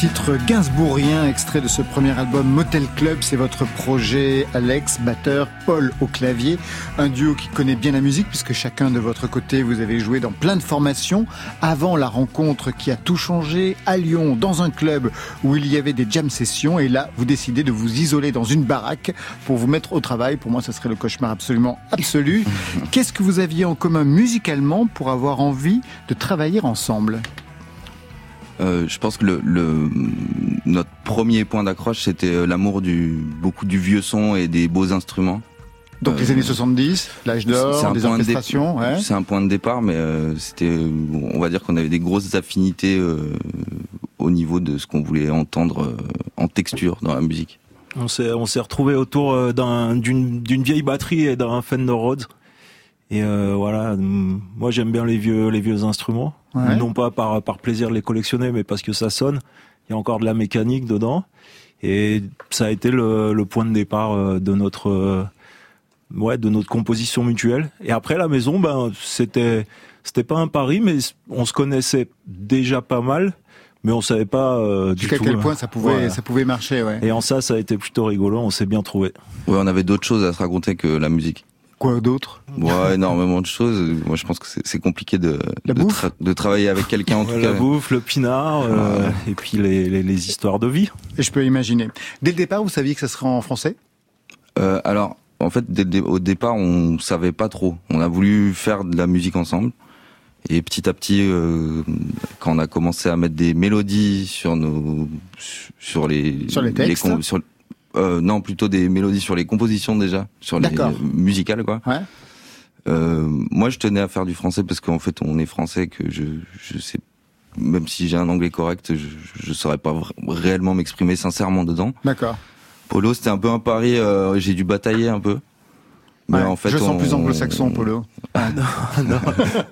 Titre gainsbourgien extrait de ce premier album Motel Club. C'est votre projet, Alex, batteur, Paul au clavier. Un duo qui connaît bien la musique puisque chacun de votre côté, vous avez joué dans plein de formations. Avant la rencontre qui a tout changé à Lyon, dans un club où il y avait des jam sessions. Et là, vous décidez de vous isoler dans une baraque pour vous mettre au travail. Pour moi, ce serait le cauchemar absolument absolu. Qu'est-ce que vous aviez en commun musicalement pour avoir envie de travailler ensemble? Euh, je pense que le, le- notre premier point d'accroche, c'était euh, l'amour du beaucoup du vieux son et des beaux instruments. Donc les Euh, années 70, l'âge d'or, dé- orchestrations. ouais. C'est un point de départ, mais euh, c'était, on va dire qu'on avait des grosses affinités euh, au niveau de ce qu'on voulait entendre euh, en texture dans la musique. On s'est on s'est retrouvé autour d'un- d'une d'une vieille batterie et d'un Fender Rhodes. Et euh, voilà, moi j'aime bien les vieux les vieux instruments, Ouais. non pas par par plaisir de les collectionner, mais parce que ça sonne. Il y a encore de la mécanique dedans, et ça a été le, le point de départ euh, de notre euh, ouais de notre composition mutuelle. Et après la maison, ben c'était c'était pas un pari, mais on se connaissait déjà pas mal, mais on savait pas euh, du Jusqu'à tout. quel euh, point ça pouvait, voilà. ça pouvait marcher, ouais. Et en ça, ça a été plutôt rigolo. On s'est bien trouvé. Ouais, on avait d'autres choses à se raconter que la musique. Quoi d'autre? Ouais, énormément de choses. Moi, je pense que c'est compliqué de de, tra- de travailler avec quelqu'un en tout cas. la bouffe, le pinard, euh, et puis les, les, les histoires de vie. Et je peux imaginer. Dès le départ, vous saviez que ça serait en français? Euh, alors, en fait, dès le dé- au départ, on savait pas trop. On a voulu faire de la musique ensemble. Et petit à petit, euh, quand on a commencé à mettre des mélodies sur nos, sur les, Sur les textes sur- euh, non, plutôt des mélodies sur les compositions déjà, sur les musicales quoi. Ouais. Euh, moi, je tenais à faire du français parce qu'en fait, on est français, que je, je sais, même si j'ai un anglais correct, je, je saurais pas réellement m'exprimer sincèrement dedans. D'accord. Polo, c'était un peu un pari. euh, j'ai dû batailler un peu. Mais Ouais, en fait, je sens on- plus anglo-saxon, Polo. non,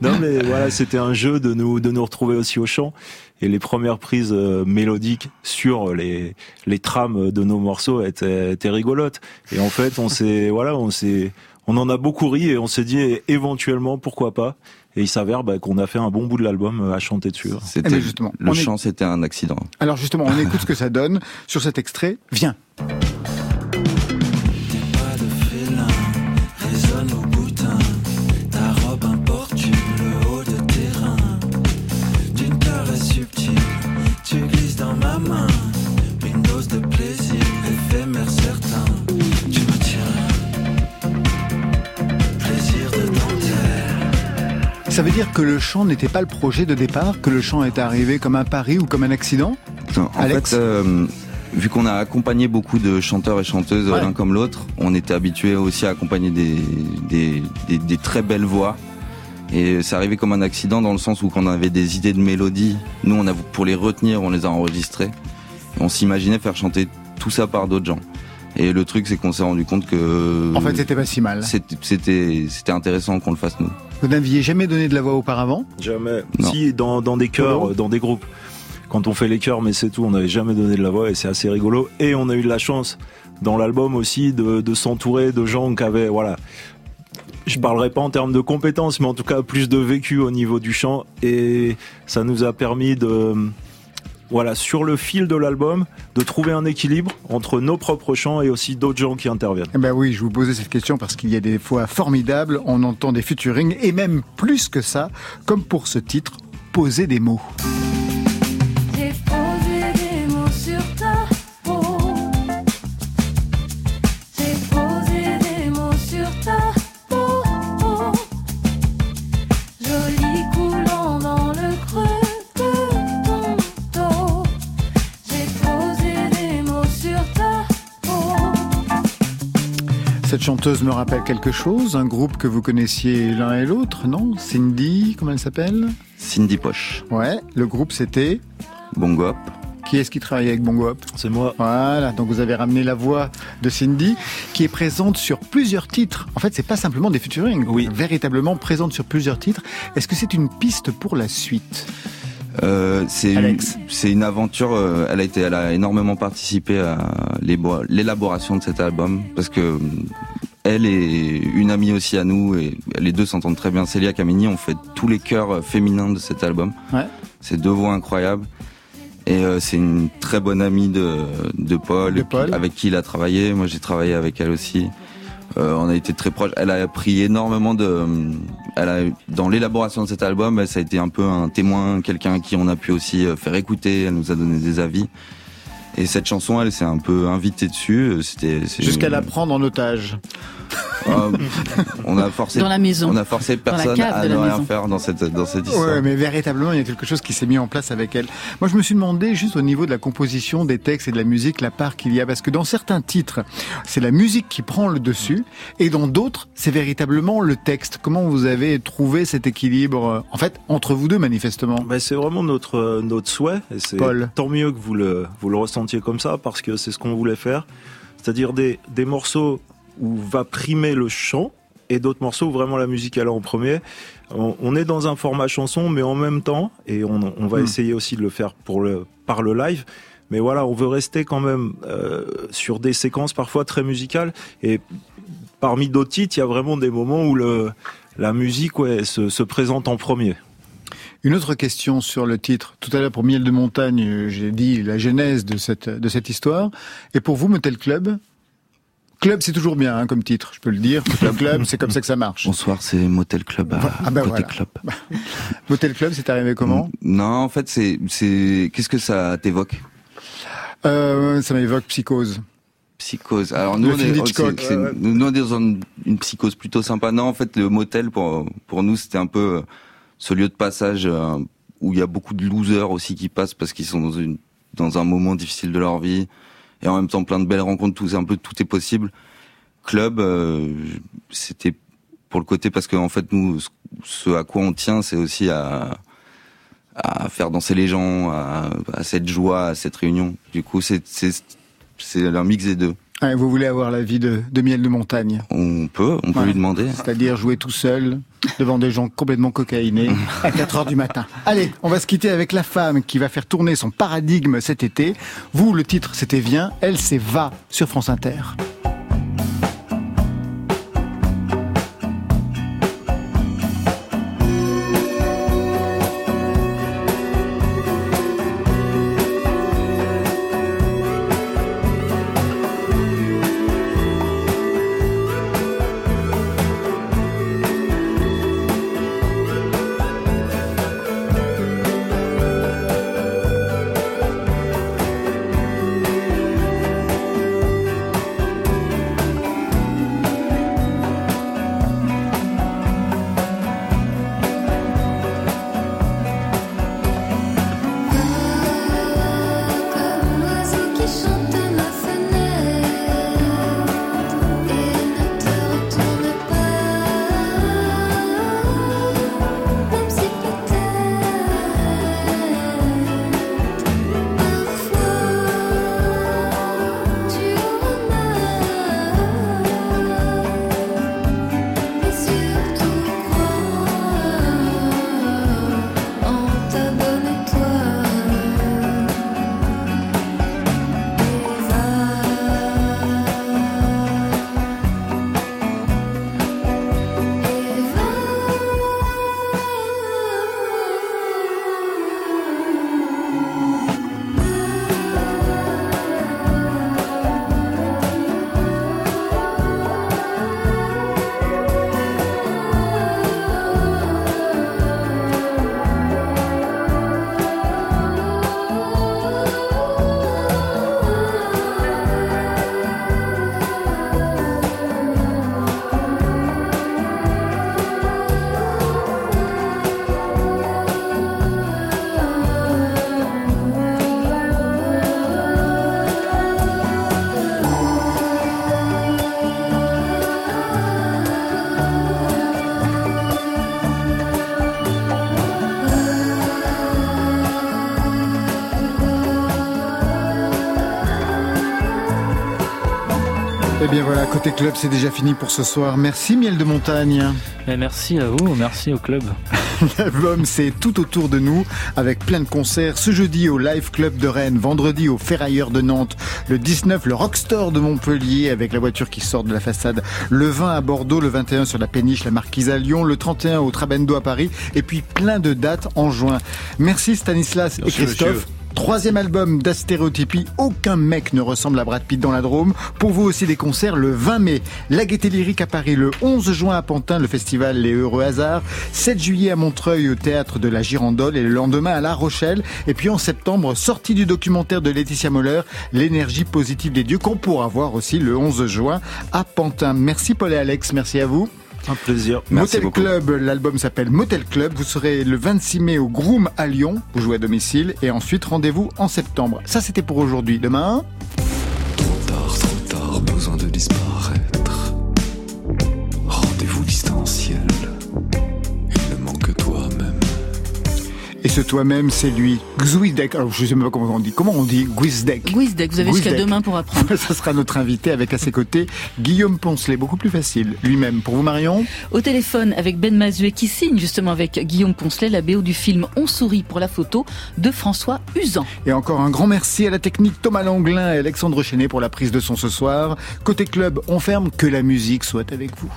non, mais voilà, c'était un jeu de nous de nous retrouver aussi au chant. Et les premières prises euh, mélodiques sur les les trames de nos morceaux étaient, étaient rigolotes. Et en fait, on s'est voilà, on s'est on en a beaucoup ri et on s'est dit eh, éventuellement pourquoi pas. Et il s'avère bah, qu'on a fait un bon bout de l'album euh, à chanter dessus. C'était Eh justement, le est- chant, c'était un accident. Alors justement, on écoute ce que ça donne sur cet extrait. Viens. Ça veut dire que le chant n'était pas le projet de départ, que le chant est arrivé comme un pari ou comme un accident En Alex fait, euh, vu qu'on a accompagné beaucoup de chanteurs et chanteuses Ouais. l'un comme l'autre, on était habitué aussi à accompagner des, des, des, des très belles voix. Et c'est arrivé comme un accident dans le sens où quand on avait des idées de mélodies, nous, on a, pour les retenir, on les a enregistrées. On s'imaginait faire chanter tout ça par d'autres gens. Et le truc, c'est qu'on s'est rendu compte que... En fait, c'était pas si mal. C'était intéressant qu'on le fasse nous. Vous n'aviez jamais donné de la voix auparavant Jamais. Non. Si, dans, dans des chœurs, dans des groupes. Quand on fait les chœurs, mais c'est tout, on n'avait jamais donné de la voix et c'est assez rigolo. Et on a eu de la chance dans l'album aussi de, de s'entourer de gens qui avaient, voilà, je parlerai pas en termes de compétences, mais en tout cas plus de vécu au niveau du chant. Et ça nous a permis de, voilà, sur le fil de l'album, de trouver un équilibre entre nos propres chants et aussi d'autres gens qui interviennent. Eh ben oui, je vous posais cette question parce qu'il y a des fois formidables, on entend des featuring et même plus que ça, comme pour ce titre, poser des mots. Cette chanteuse me rappelle quelque chose, un groupe que vous connaissiez l'un et l'autre, non? Cindy, comment elle s'appelle? Cindy Poche. Ouais, le groupe c'était? Bongo Hop. Qui est-ce qui travaille avec Bongo Hop C'est moi. Voilà, donc vous avez ramené la voix de Cindy, qui est présente sur plusieurs titres. En fait, c'est pas simplement des featuring, oui. véritablement présente sur plusieurs titres. Est-ce que c'est une piste pour la suite? Euh, c'est une, aventure. euh, elle a été, elle a énormément participé à l'élaboration de cet album parce que euh, elle est une amie aussi à nous et les deux s'entendent très bien. Célia Camini, on fait tous les chœurs féminins de cet album. Ouais. C'est deux voix incroyables. Et euh, c'est une très bonne amie de, de Paul, De Paul. avec qui il a travaillé. Moi, j'ai travaillé avec elle aussi. Euh, on a été très proches. Elle a pris énormément de. Elle a dans l'élaboration de cet album, elle, ça a été un peu un témoin, quelqu'un à qui on a pu aussi euh, faire écouter. Elle nous a donné des avis. Et cette chanson, elle s'est un peu invitée dessus. Euh, C'était Jusqu'à une- la prendre en otage. Euh, on a forcé. Dans la maison. On a forcé Dans la personne à ne rien maison. faire dans cette dans cette histoire. Ouais, mais véritablement, il y a quelque chose qui s'est mis en place avec elle. Moi, je me suis demandé juste au niveau de la composition des textes et de la musique, la part qu'il y a, parce que dans certains titres, c'est la musique qui prend le dessus, et dans d'autres, c'est véritablement le texte. Comment vous avez trouvé cet équilibre, euh, en fait, entre vous deux, manifestement? Ben, c'est vraiment notre euh, notre souhait et c'est Paul. tant mieux que vous le vous le ressentiez comme ça parce que c'est ce qu'on voulait faire, c'est-à-dire des des morceaux où va primer le chant et d'autres morceaux où vraiment la musique est en premier. On, on est dans un format chanson mais en même temps et on, on va Hmm. essayer aussi de le faire pour le par le live. Mais voilà, on veut rester quand même euh, sur des séquences parfois très musicales et parmi d'autres titres, il y a vraiment des moments où le la musique ouais, se, se présente en premier. Une autre question sur le titre. Tout à l'heure, pour Miel de Montagne, j'ai dit la genèse de cette, de cette histoire. Et pour vous, Motel Club Club, c'est toujours bien hein, comme titre, je peux le dire. Motel Club, c'est comme ça que ça marche. Bonsoir, c'est Motel Club. À Ah ben côté voilà. club. Motel Club, c'est arrivé comment Non, en fait, c'est c'est qu'est-ce que ça t'évoque? Euh, Ça m'évoque Psychose. Psychose. Alors nous, Le on est, ouais. nous, on est dans une, une psychose plutôt sympa. Non, en fait, le motel pour pour nous, c'était un peu euh, ce lieu de passage euh, où il y a beaucoup de losers aussi qui passent parce qu'ils sont dans une dans un moment difficile de leur vie et en même temps plein de belles rencontres. Tout un peu tout est possible. Club, euh, c'était pour le côté parce que en fait nous, ce- à quoi on tient, c'est aussi à à faire danser les gens, à, à cette joie, à cette réunion. Du coup, c'est c'est un mix des deux. Ouais, vous voulez avoir la vie de, de Miel de Montagne On peut, on peut Ouais. lui demander. C'est-à-dire jouer tout seul devant des gens complètement cocaïnés à 4 heures du matin. Allez, on va se quitter avec la femme qui va faire tourner son paradigme cet été. Vous, le titre, c'était Viens. Elle, c'est Va sur France Inter. Et bien voilà, côté club, c'est déjà fini pour ce soir. Merci Miel de Montagne. Mais merci à vous, merci au club. L'album, c'est tout autour de nous, avec plein de concerts. Ce jeudi au Live Club de Rennes, vendredi au Ferrailleur de Nantes, le 19 le Rockstore de Montpellier, avec la voiture qui sort de la façade, le 20 à Bordeaux, le 21 sur la Péniche, la Marquise à Lyon, le 31 au Trabendo à Paris, et puis plein de dates en juin. Merci Stanislas et Christophe. monsieur. Troisième album d'Astéréotypie, aucun mec ne ressemble à Brad Pitt dans la Drôme. Pour vous aussi des concerts le 20 mai, la Gaîté Lyrique à Paris, le 11 juin à Pantin, le festival Les Heureux Hasards, 7 juillet à Montreuil au théâtre de la Girandole et le lendemain à La Rochelle. Et puis en septembre, sortie du documentaire de Laetitia Moller, L'énergie positive des dieux, qu'on pourra voir aussi le 11 juin à Pantin. Merci Paul et Alex, merci à vous. Un plaisir. Motel Club, l'album s'appelle Motel Club. Vous serez le 26 mai au Groom à Lyon. Vous jouez à domicile. Et ensuite, rendez-vous en septembre. Ça, c'était pour aujourd'hui. Demain. Tard, trop tard, besoin de disparaître. Et ce toi-même, c'est lui. Gwizdek. Alors, je sais même pas comment on dit. Comment on dit Gwizdek. Gwizdek, vous avez jusqu'à demain pour apprendre. Ça sera notre invité avec à ses côtés Guillaume Poncelet. Beaucoup plus facile. Lui-même. Pour vous, Marion Au téléphone avec Ben Mazuet qui signe justement avec Guillaume Poncelet la BO du film On sourit pour la photo de François Usan. Et encore un grand merci à la technique Thomas Langlin et Alexandre Chenet pour la prise de son ce soir. Côté club, on ferme. Que la musique soit avec vous.